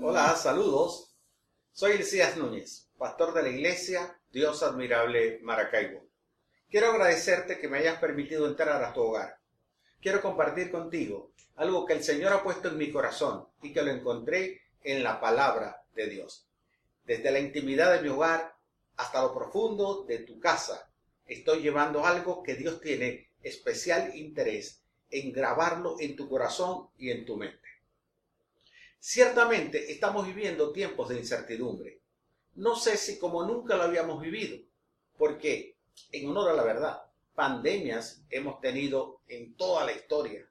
Hola, saludos. Soy Elías Núñez, pastor de la iglesia Dios Admirable Maracaibo. Quiero agradecerte que me hayas permitido entrar a tu hogar. Quiero compartir contigo algo que el Señor ha puesto en mi corazón y que lo encontré en la palabra de Dios. Desde la intimidad de mi hogar hasta lo profundo de tu casa, estoy llevando algo que Dios tiene especial interés en grabarlo en tu corazón y en tu mente. Ciertamente estamos viviendo tiempos de incertidumbre. No sé si como nunca lo habíamos vivido, porque, en honor a la verdad, pandemias hemos tenido en toda la historia.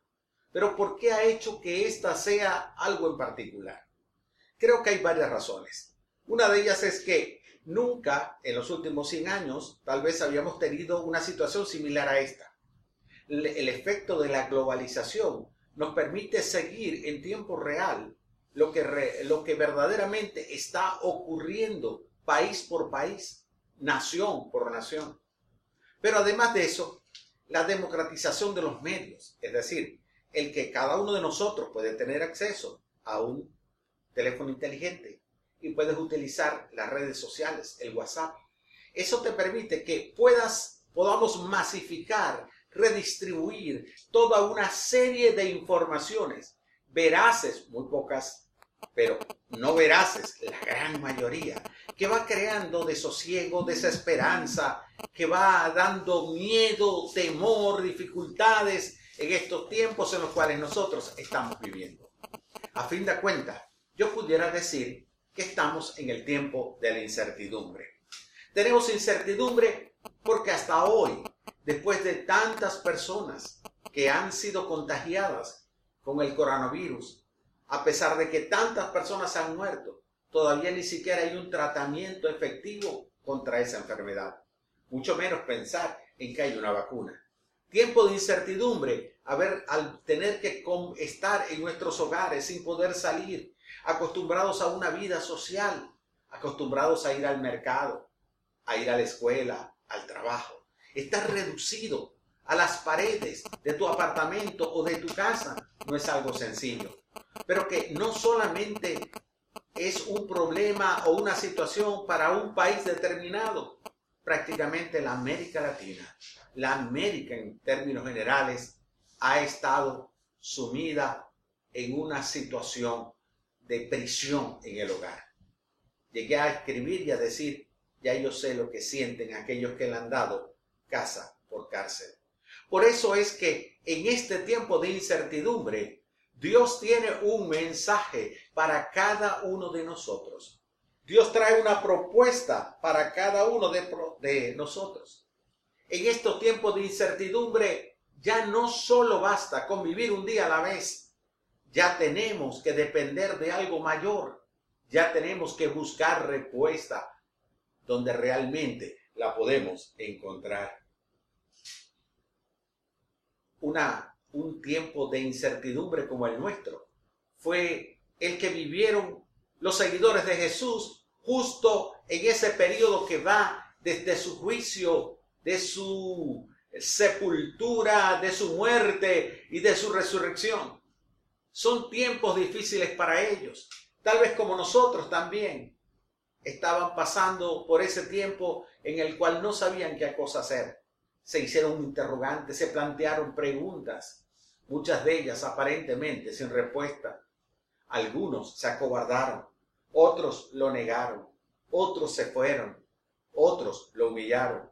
Pero ¿por qué ha hecho que esta sea algo en particular? Creo que hay varias razones. Una de ellas es que nunca en los últimos 100 años tal vez habíamos tenido una situación similar a esta. El efecto de la globalización nos permite seguir en tiempo real lo que, lo que verdaderamente está ocurriendo país por país, nación por nación. Pero además de eso, la democratización de los medios, es decir, el que cada uno de nosotros puede tener acceso a un teléfono inteligente y puedes utilizar las redes sociales, el WhatsApp. Eso te permite que puedas, podamos masificar, redistribuir toda una serie de informaciones veraces, muy pocas pero no veraces, la gran mayoría, que va creando desosiego, desesperanza, que va dando miedo, temor, dificultades en estos tiempos en los cuales nosotros estamos viviendo. A fin de cuentas, yo pudiera decir que estamos en el tiempo de la incertidumbre. Tenemos incertidumbre porque hasta hoy, después de tantas personas que han sido contagiadas con el coronavirus, a pesar de que tantas personas han muerto, todavía ni siquiera hay un tratamiento efectivo contra esa enfermedad. Mucho menos pensar en que hay una vacuna. Tiempo de incertidumbre, a ver, al tener que estar en nuestros hogares sin poder salir, acostumbrados a una vida social, acostumbrados a ir al mercado, a ir a la escuela, al trabajo. Estar reducido a las paredes de tu apartamento o de tu casa no es algo sencillo pero que no solamente es un problema o una situación para un país determinado, prácticamente la América Latina, la América en términos generales, ha estado sumida en una situación de prisión en el hogar. Llegué a escribir y a decir, ya yo sé lo que sienten aquellos que le han dado casa por cárcel. Por eso es que en este tiempo de incertidumbre, Dios tiene un mensaje para cada uno de nosotros. Dios trae una propuesta para cada uno de, nosotros. En estos tiempos de incertidumbre, ya no solo basta con vivir un día a la vez. Ya tenemos que depender de algo mayor. Ya tenemos que buscar respuesta donde realmente la podemos encontrar. Una un tiempo de incertidumbre como el nuestro. Fue el que vivieron los seguidores de Jesús justo en ese periodo que va desde su juicio, de su sepultura, de su muerte y de su resurrección. Son tiempos difíciles para ellos, tal vez como nosotros también estaban pasando por ese tiempo en el cual no sabían qué cosa hacer. Se hicieron interrogantes, se plantearon preguntas muchas de ellas aparentemente sin respuesta. Algunos se acobardaron, otros lo negaron, otros se fueron, otros lo humillaron.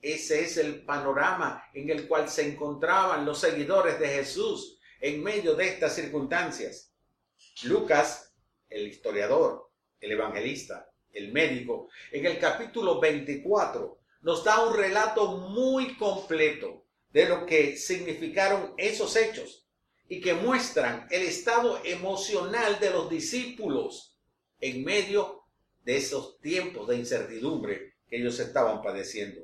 Ese es el panorama en el cual se encontraban los seguidores de Jesús en medio de estas circunstancias. Lucas, el historiador, el evangelista, el médico, en el capítulo 24 nos da un relato muy completo de lo que significaron esos hechos y que muestran el estado emocional de los discípulos en medio de esos tiempos de incertidumbre que ellos estaban padeciendo.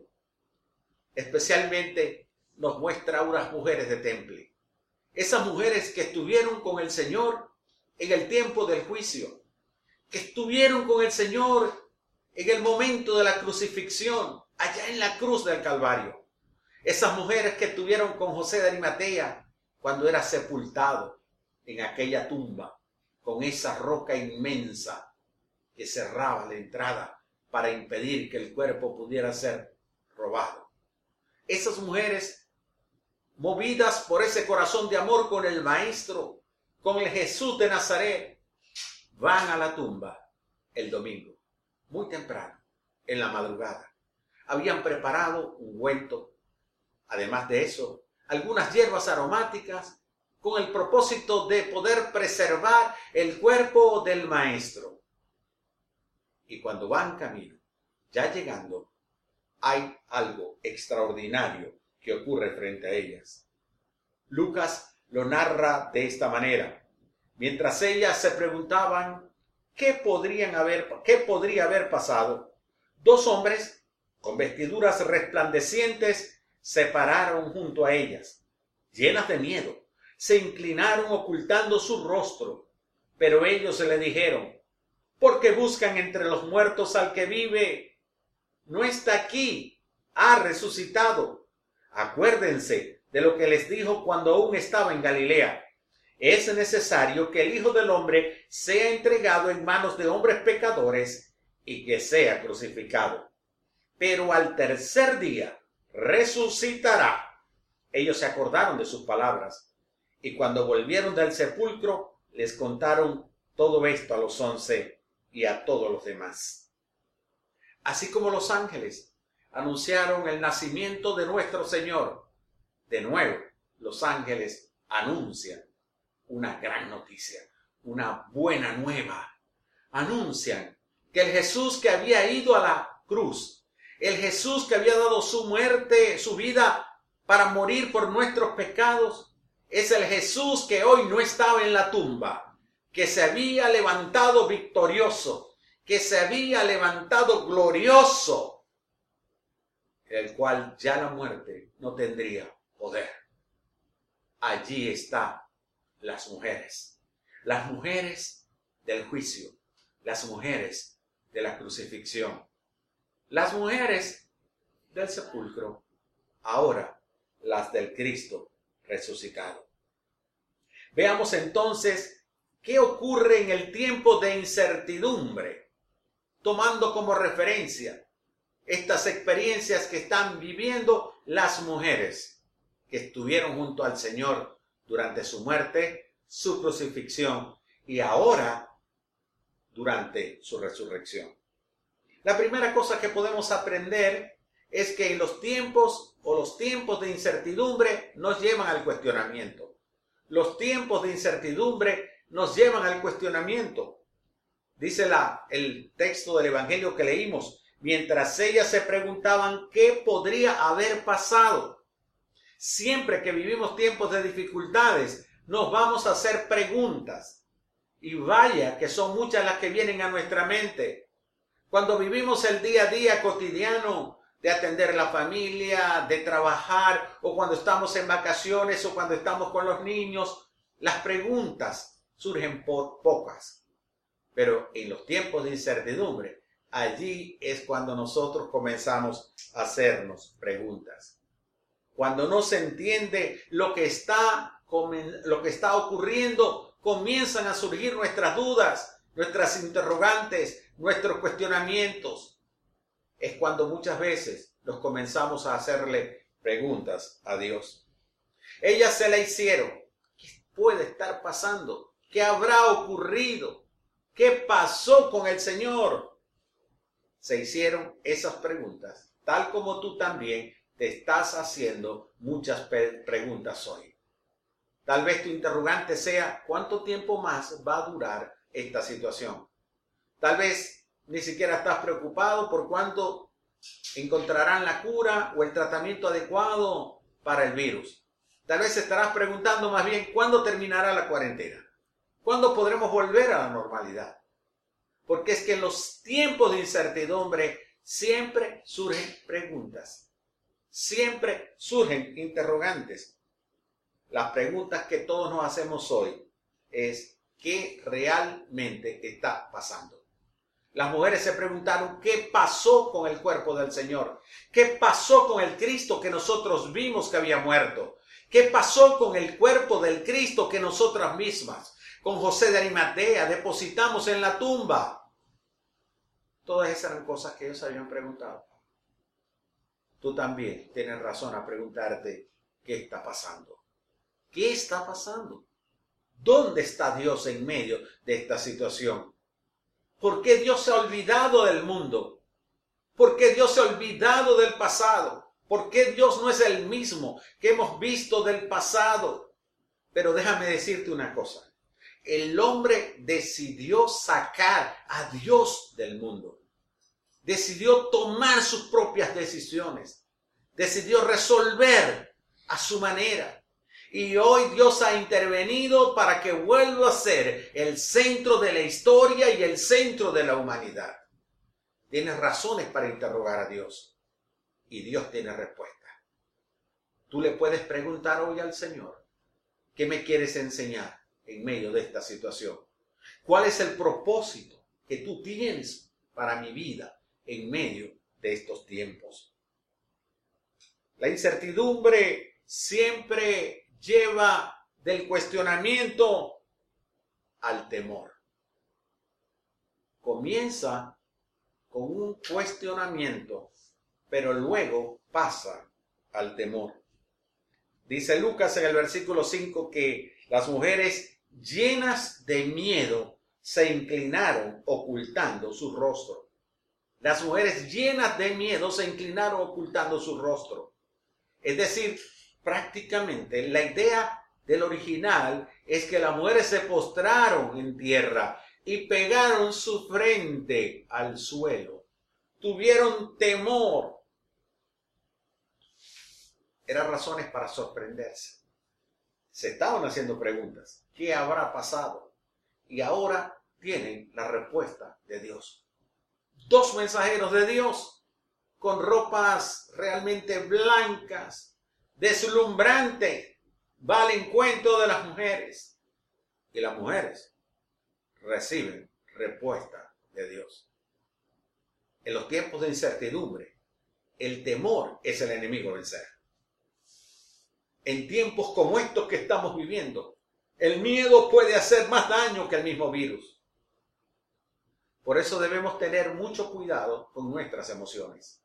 Especialmente nos muestra unas mujeres de temple. Esas mujeres que estuvieron con el Señor en el tiempo del juicio, que estuvieron con el Señor en el momento de la crucifixión, allá en la cruz del Calvario esas mujeres que estuvieron con José de Arimatea cuando era sepultado en aquella tumba con esa roca inmensa que cerraba la entrada para impedir que el cuerpo pudiera ser robado. Esas mujeres, movidas por ese corazón de amor con el Maestro, con el Jesús de Nazaret, van a la tumba el domingo, muy temprano, en la madrugada. Habían preparado un ungüento, además de eso, algunas hierbas aromáticas con el propósito de poder preservar el cuerpo del Maestro. Y cuando van camino, ya llegando, hay algo extraordinario que ocurre frente a ellas. Lucas lo narra de esta manera. Mientras ellas se preguntaban qué podrían haber, qué podría haber pasado, dos hombres con vestiduras resplandecientes se pararon junto a ellas, llenas de miedo. Se inclinaron ocultando su rostro, pero ellos se le dijeron, ¿por qué buscan entre los muertos al que vive? no está aquí, ha resucitado. Acuérdense de lo que les dijo cuando aún estaba en Galilea. Es necesario que el Hijo del Hombre sea entregado en manos de hombres pecadores y que sea crucificado. Pero al tercer día resucitará. Ellos se acordaron de sus palabras y cuando volvieron del sepulcro les contaron todo esto a los once y a todos los demás así como los ángeles anunciaron el nacimiento de nuestro Señor. De nuevo, los ángeles anuncian una gran noticia, una buena nueva. Anuncian que el Jesús que había ido a la cruz, el Jesús que había dado su muerte, su vida para morir por nuestros pecados, es el Jesús que hoy no estaba en la tumba, que se había levantado victorioso, que se había levantado glorioso, el cual ya la muerte no tendría poder. Allí están las mujeres, las mujeres del juicio, las mujeres de la crucifixión, las mujeres del sepulcro, ahora las del Cristo resucitado. Veamos entonces qué ocurre en el tiempo de incertidumbre tomando como referencia estas experiencias que están viviendo las mujeres que estuvieron junto al Señor durante su muerte, su crucifixión y ahora durante su resurrección. La primera cosa que podemos aprender es que los tiempos o los tiempos de incertidumbre nos llevan al cuestionamiento. Los tiempos de incertidumbre nos llevan al cuestionamiento. Dice el texto del Evangelio que leímos, mientras ellas se preguntaban qué podría haber pasado. Siempre que vivimos tiempos de dificultades, nos vamos a hacer preguntas. Y vaya que son muchas las que vienen a nuestra mente. Cuando vivimos el día a día cotidiano de atender la familia, de trabajar, o cuando estamos en vacaciones, o cuando estamos con los niños, las preguntas surgen por pocas. Pero en los tiempos de incertidumbre, allí es cuando nosotros comenzamos a hacernos preguntas. Cuando no se entiende lo que está, lo que está ocurriendo, comienzan a surgir nuestras dudas, nuestras interrogantes, nuestros cuestionamientos. Es cuando muchas veces nos comenzamos a hacerle preguntas a Dios. Ellas se la hicieron. ¿Qué puede estar pasando? ¿Qué habrá ocurrido? ¿Qué pasó con el Señor? Se hicieron esas preguntas, tal como tú también te estás haciendo muchas preguntas hoy. Tal vez tu interrogante sea, ¿cuánto tiempo más va a durar esta situación? Tal vez ni siquiera estás preocupado por cuándo encontrarán la cura o el tratamiento adecuado para el virus. Tal vez estarás preguntando más bien, ¿cuándo terminará la cuarentena? ¿Cuándo podremos volver a la normalidad? Porque es que en los tiempos de incertidumbre siempre surgen preguntas, siempre surgen interrogantes. Las preguntas que todos nos hacemos hoy es ¿qué realmente está pasando? Las mujeres se preguntaron qué pasó con el cuerpo del Señor, qué pasó con el Cristo que nosotros vimos que había muerto, qué pasó con el cuerpo del Cristo que nosotras mismas con José de Arimatea, depositamos en la tumba. Todas esas eran cosas que ellos habían preguntado. Tú también tienes razón a preguntarte qué está pasando. ¿Qué está pasando? ¿Dónde está Dios en medio de esta situación? ¿Por qué Dios se ha olvidado del mundo? ¿Por qué Dios se ha olvidado del pasado? ¿Por qué Dios no es el mismo que hemos visto del pasado? Pero déjame decirte una cosa. El hombre decidió sacar a Dios del mundo. Decidió tomar sus propias decisiones. Decidió resolver a su manera. Y hoy Dios ha intervenido para que vuelva a ser el centro de la historia y el centro de la humanidad. Tienes razones para interrogar a Dios y Dios tiene respuesta. Tú le puedes preguntar hoy al Señor, ¿qué me quieres enseñar en medio de esta situación? ¿Cuál es el propósito que tú tienes para mi vida en medio de estos tiempos? La incertidumbre siempre lleva del cuestionamiento al temor. Comienza con un cuestionamiento, pero luego pasa al temor. Dice Lucas en el versículo 5 que las mujeres llenas de miedo se inclinaron ocultando su rostro. Las mujeres llenas de miedo se inclinaron ocultando su rostro. Es decir, prácticamente la idea del original es que las mujeres se postraron en tierra y pegaron su frente al suelo. Tuvieron temor. Eran razones para sorprenderse. Se estaban haciendo preguntas. ¿Qué habrá pasado? Y ahora tienen la respuesta de Dios. Dos mensajeros de Dios con ropas realmente blancas, deslumbrante, va al encuentro de las mujeres. Y las mujeres reciben respuesta de Dios. En los tiempos de incertidumbre, el temor es el enemigo vencer. En tiempos como estos que estamos viviendo, el miedo puede hacer más daño que el mismo virus. Por eso debemos tener mucho cuidado con nuestras emociones.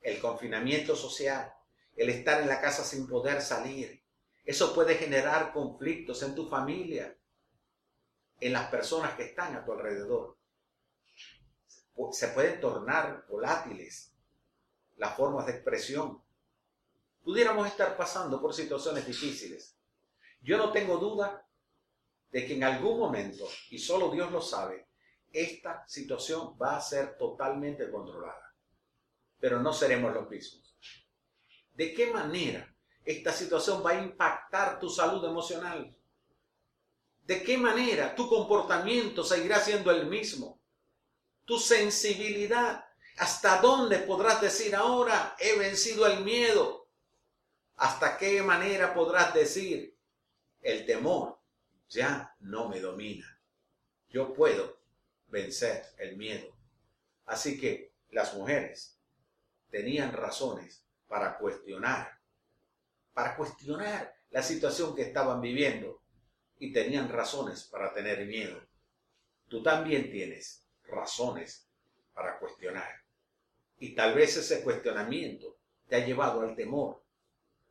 El confinamiento social, el estar en la casa sin poder salir. Eso puede generar conflictos en tu familia, en las personas que están a tu alrededor. Se pueden tornar volátiles las formas de expresión. Pudiéramos estar pasando por situaciones difíciles. Yo no tengo duda de que en algún momento, y solo Dios lo sabe, esta situación va a ser totalmente controlada. Pero no seremos los mismos. ¿De qué manera esta situación va a impactar tu salud emocional? ¿De qué manera tu comportamiento seguirá siendo el mismo? Tu sensibilidad. ¿Hasta dónde podrás decir ahora he vencido el miedo? ¿Hasta qué manera podrás decir el temor ya no me domina? Yo puedo vencer el miedo. Así que las mujeres tenían razones para cuestionar, para cuestionar la situación que estaban viviendo y tenían razones para tener miedo. Tú también tienes razones para cuestionar. Y tal vez ese cuestionamiento te ha llevado al temor.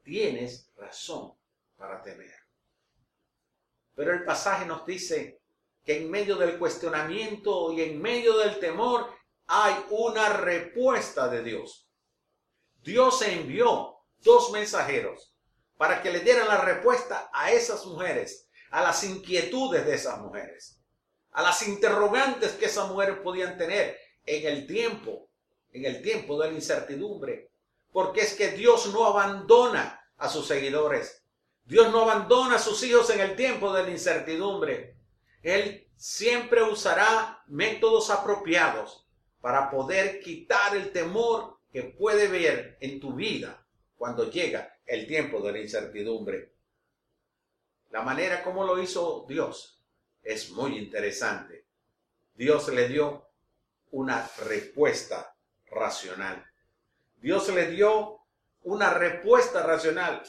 Tienes razón para temer. Pero el pasaje nos dice que en medio del cuestionamiento y en medio del temor hay una respuesta de Dios. Dios envió dos mensajeros para que le dieran la respuesta a esas mujeres, a las inquietudes de esas mujeres, a las interrogantes que esas mujeres podían tener en el tiempo, en el tiempo de la incertidumbre. Porque es que Dios no abandona a sus seguidores. Dios no abandona a sus hijos en el tiempo de la incertidumbre. Él siempre usará métodos apropiados para poder quitar el temor que puede ver en tu vida cuando llega el tiempo de la incertidumbre. La manera como lo hizo Dios es muy interesante. Dios le dio una respuesta racional. Dios le dio una respuesta racional.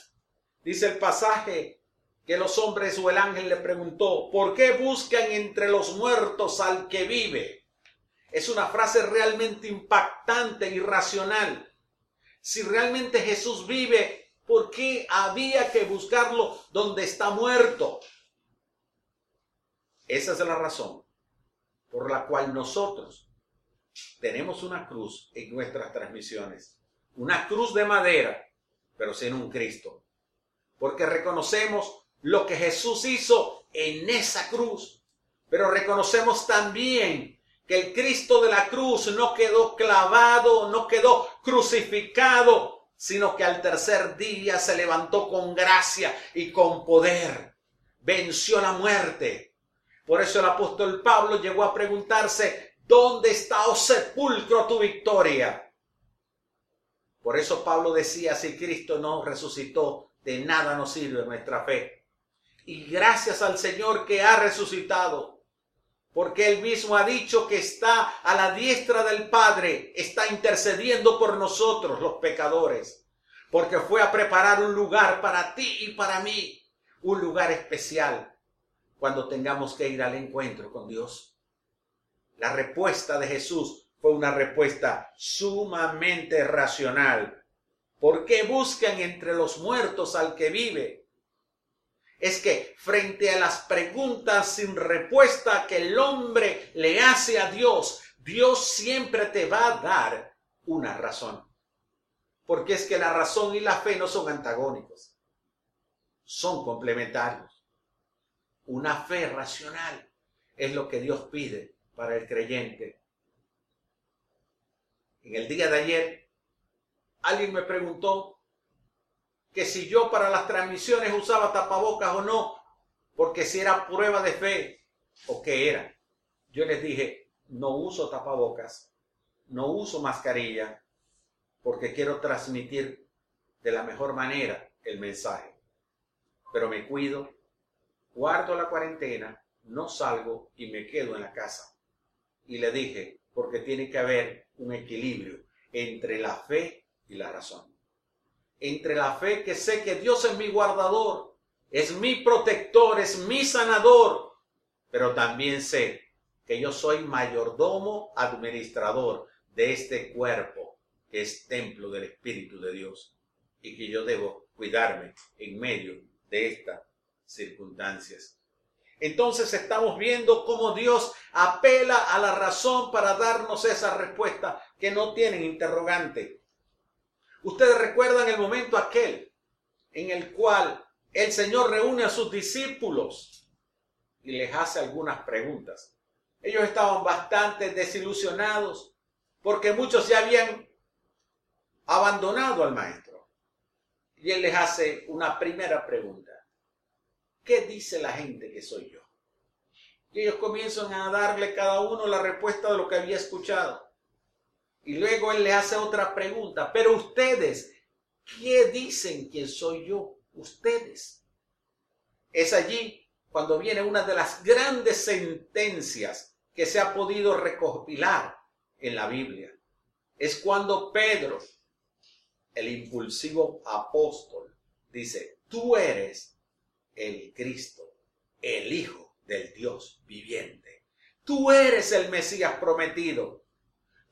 Dice el pasaje que los hombres o el ángel le preguntó, ¿por qué buscan entre los muertos al que vive? Es una frase realmente impactante y racional. Si realmente Jesús vive, ¿por qué había que buscarlo donde está muerto? Esa es la razón por la cual nosotros tenemos una cruz en nuestras transmisiones. Una cruz de madera, pero sin un Cristo. Porque reconocemos lo que Jesús hizo en esa cruz. Pero reconocemos también que el Cristo de la cruz no quedó clavado, no quedó crucificado, sino que al tercer día se levantó con gracia y con poder. Venció la muerte. Por eso el apóstol Pablo llegó a preguntarse, ¿dónde está, oh sepulcro, tu victoria? Por eso Pablo decía, si Cristo no resucitó, de nada nos sirve nuestra fe. Y gracias al Señor que ha resucitado, porque él mismo ha dicho que está a la diestra del Padre, está intercediendo por nosotros los pecadores, porque fue a preparar un lugar para ti y para mí, un lugar especial cuando tengamos que ir al encuentro con Dios. La respuesta de Jesús fue una respuesta sumamente racional. ¿Por qué buscan entre los muertos al que vive? Es que frente a las preguntas sin respuesta que el hombre le hace a Dios, Dios siempre te va a dar una razón. Porque es que la razón y la fe no son antagónicos, son complementarios. Una fe racional es lo que Dios pide para el creyente. En el día de ayer, alguien me preguntó que si yo para las transmisiones usaba tapabocas o no, porque si era prueba de fe o qué era. Yo les dije, no uso tapabocas, no uso mascarilla, porque quiero transmitir de la mejor manera el mensaje. Pero me cuido, guardo la cuarentena, no salgo y me quedo en la casa. Y le dije, porque tiene que haber un equilibrio entre la fe y la razón entre la fe que sé que Dios es mi guardador, es mi protector, es mi sanador, pero también sé que yo soy mayordomo, administrador de este cuerpo que es templo del Espíritu de Dios y que yo debo cuidarme en medio de estas circunstancias. Entonces estamos viendo cómo Dios apela a la razón para darnos esa respuesta que no tienen interrogante, Ustedes recuerdan el momento aquel en el cual el Señor reúne a sus discípulos y les hace algunas preguntas. Ellos estaban bastante desilusionados porque muchos ya habían abandonado al Maestro. Y Él les hace una primera pregunta. ¿Qué dice la gente que soy yo? Y ellos comienzan a darle cada uno la respuesta de lo que había escuchado. Y luego él le hace otra pregunta, pero ustedes, ¿qué dicen quién soy yo? Ustedes. Es allí cuando viene una de las grandes sentencias que se ha podido recopilar en la Biblia. Es cuando Pedro, el impulsivo apóstol, dice, tú eres el Cristo, el Hijo del Dios viviente. Tú eres el Mesías prometido.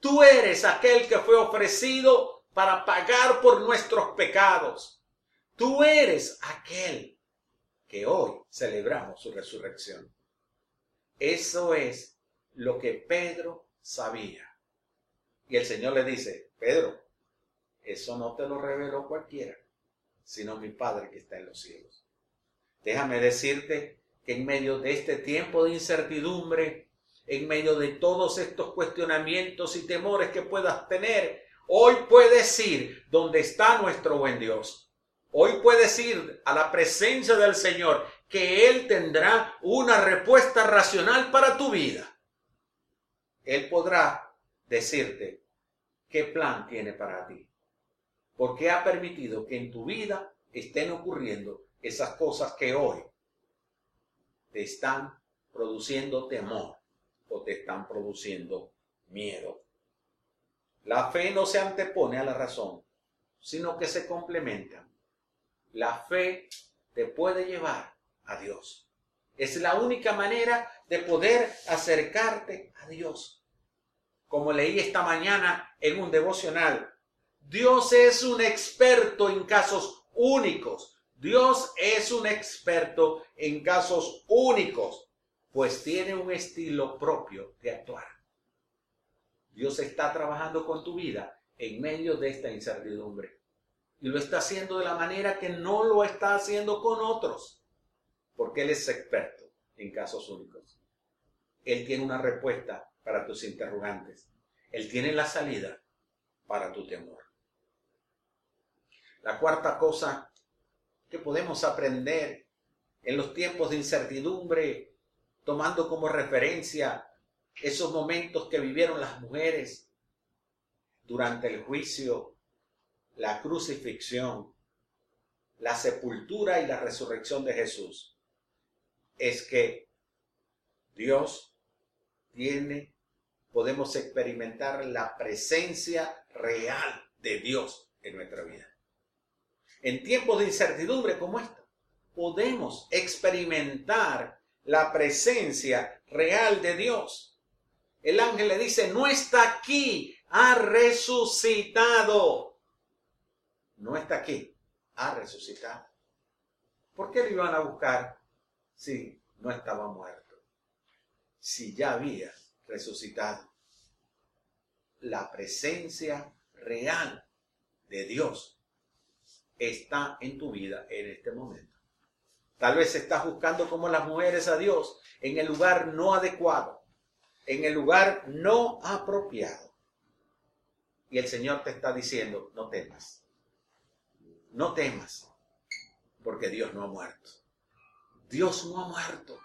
Tú eres aquel que fue ofrecido para pagar por nuestros pecados. Tú eres aquel que hoy celebramos su resurrección. Eso es lo que Pedro sabía. Y el Señor le dice, Pedro, eso no te lo reveló cualquiera, sino mi Padre que está en los cielos. Déjame decirte que en medio de este tiempo de incertidumbre, en medio de todos estos cuestionamientos y temores que puedas tener, hoy puedes ir donde está nuestro buen Dios. Hoy puedes ir a la presencia del Señor, que Él tendrá una respuesta racional para tu vida. Él podrá decirte qué plan tiene para ti. Porque ha permitido que en tu vida estén ocurriendo esas cosas que hoy te están produciendo temor o te están produciendo miedo. La fe no se antepone a la razón, sino que se complementan. La fe te puede llevar a Dios. Es la única manera de poder acercarte a Dios. Como leí esta mañana en un devocional, Dios es un experto en casos únicos. Dios es un experto en casos únicos, pues tiene un estilo propio de actuar. Dios está trabajando con tu vida en medio de esta incertidumbre. Y lo está haciendo de la manera que no lo está haciendo con otros, porque Él es experto en casos únicos. Él tiene una respuesta para tus interrogantes. Él tiene la salida para tu temor. La cuarta cosa que podemos aprender en los tiempos de incertidumbre, tomando como referencia esos momentos que vivieron las mujeres durante el juicio, la crucifixión, la sepultura y la resurrección de Jesús, es que Dios tiene, podemos experimentar la presencia real de Dios en nuestra vida. En tiempos de incertidumbre como esta, podemos experimentar la presencia real de Dios. El ángel le dice, no está aquí, ha resucitado. No está aquí, ha resucitado. ¿Por qué lo iban a buscar si no estaba muerto? Si ya había resucitado. La presencia real de Dios está en tu vida en este momento. Tal vez estás buscando como las mujeres a Dios en el lugar no adecuado, en el lugar no apropiado. Y el Señor te está diciendo, no temas, no temas, porque Dios no ha muerto. Dios no ha muerto.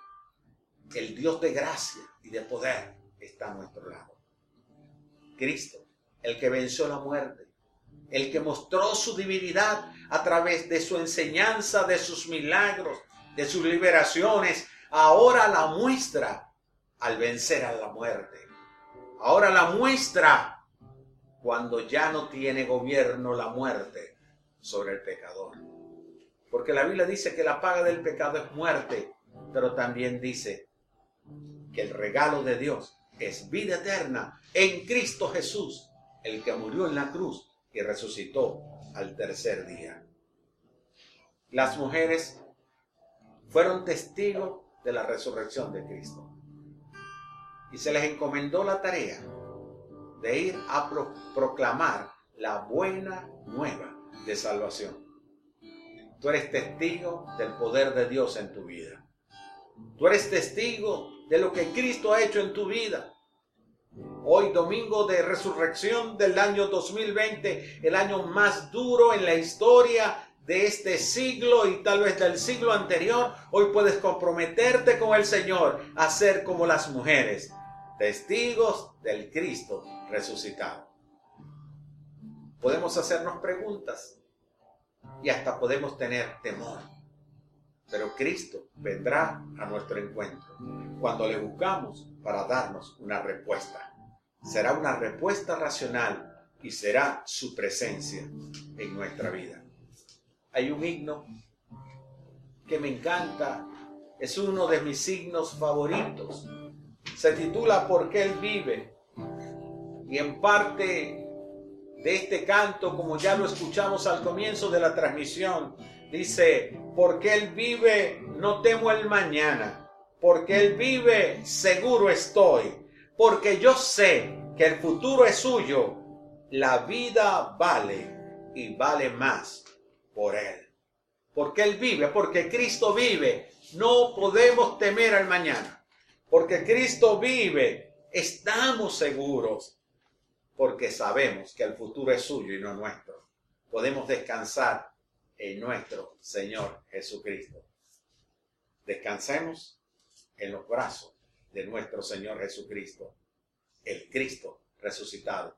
El Dios de gracia y de poder está a nuestro lado. Cristo, el que venció la muerte, el que mostró su divinidad a través de su enseñanza, de sus milagros, de sus liberaciones, ahora la muestra al vencer a la muerte. Ahora la muestra cuando ya no tiene gobierno la muerte sobre el pecador. Porque la Biblia dice que la paga del pecado es muerte, pero también dice que el regalo de Dios es vida eterna en Cristo Jesús, el que murió en la cruz y resucitó al tercer día. Las mujeres fueron testigos de la resurrección de Cristo. Y se les encomendó la tarea de ir a proclamar la buena nueva de salvación. Tú eres testigo del poder de Dios en tu vida. Tú eres testigo de lo que Cristo ha hecho en tu vida. Hoy, domingo de resurrección del año 2020, el año más duro en la historia de este siglo y tal vez del siglo anterior, hoy puedes comprometerte con el Señor a ser como las mujeres, testigos del Cristo resucitado. Podemos hacernos preguntas y hasta podemos tener temor. Pero Cristo vendrá a nuestro encuentro cuando le buscamos para darnos una respuesta será una respuesta racional y será su presencia en nuestra vida. Hay un himno que me encanta, es uno de mis signos favoritos. Se titula Porque Él vive. Y en parte de este canto, como ya lo escuchamos al comienzo de la transmisión, dice, porque Él vive, no temo el mañana, porque Él vive, seguro estoy porque yo sé que el futuro es suyo, la vida vale y vale más por Él. Porque Él vive, porque Cristo vive, no podemos temer al mañana. Porque Cristo vive, estamos seguros, porque sabemos que el futuro es suyo y no nuestro. Podemos descansar en nuestro Señor Jesucristo. Descansemos en los brazos de nuestro Señor Jesucristo, el Cristo resucitado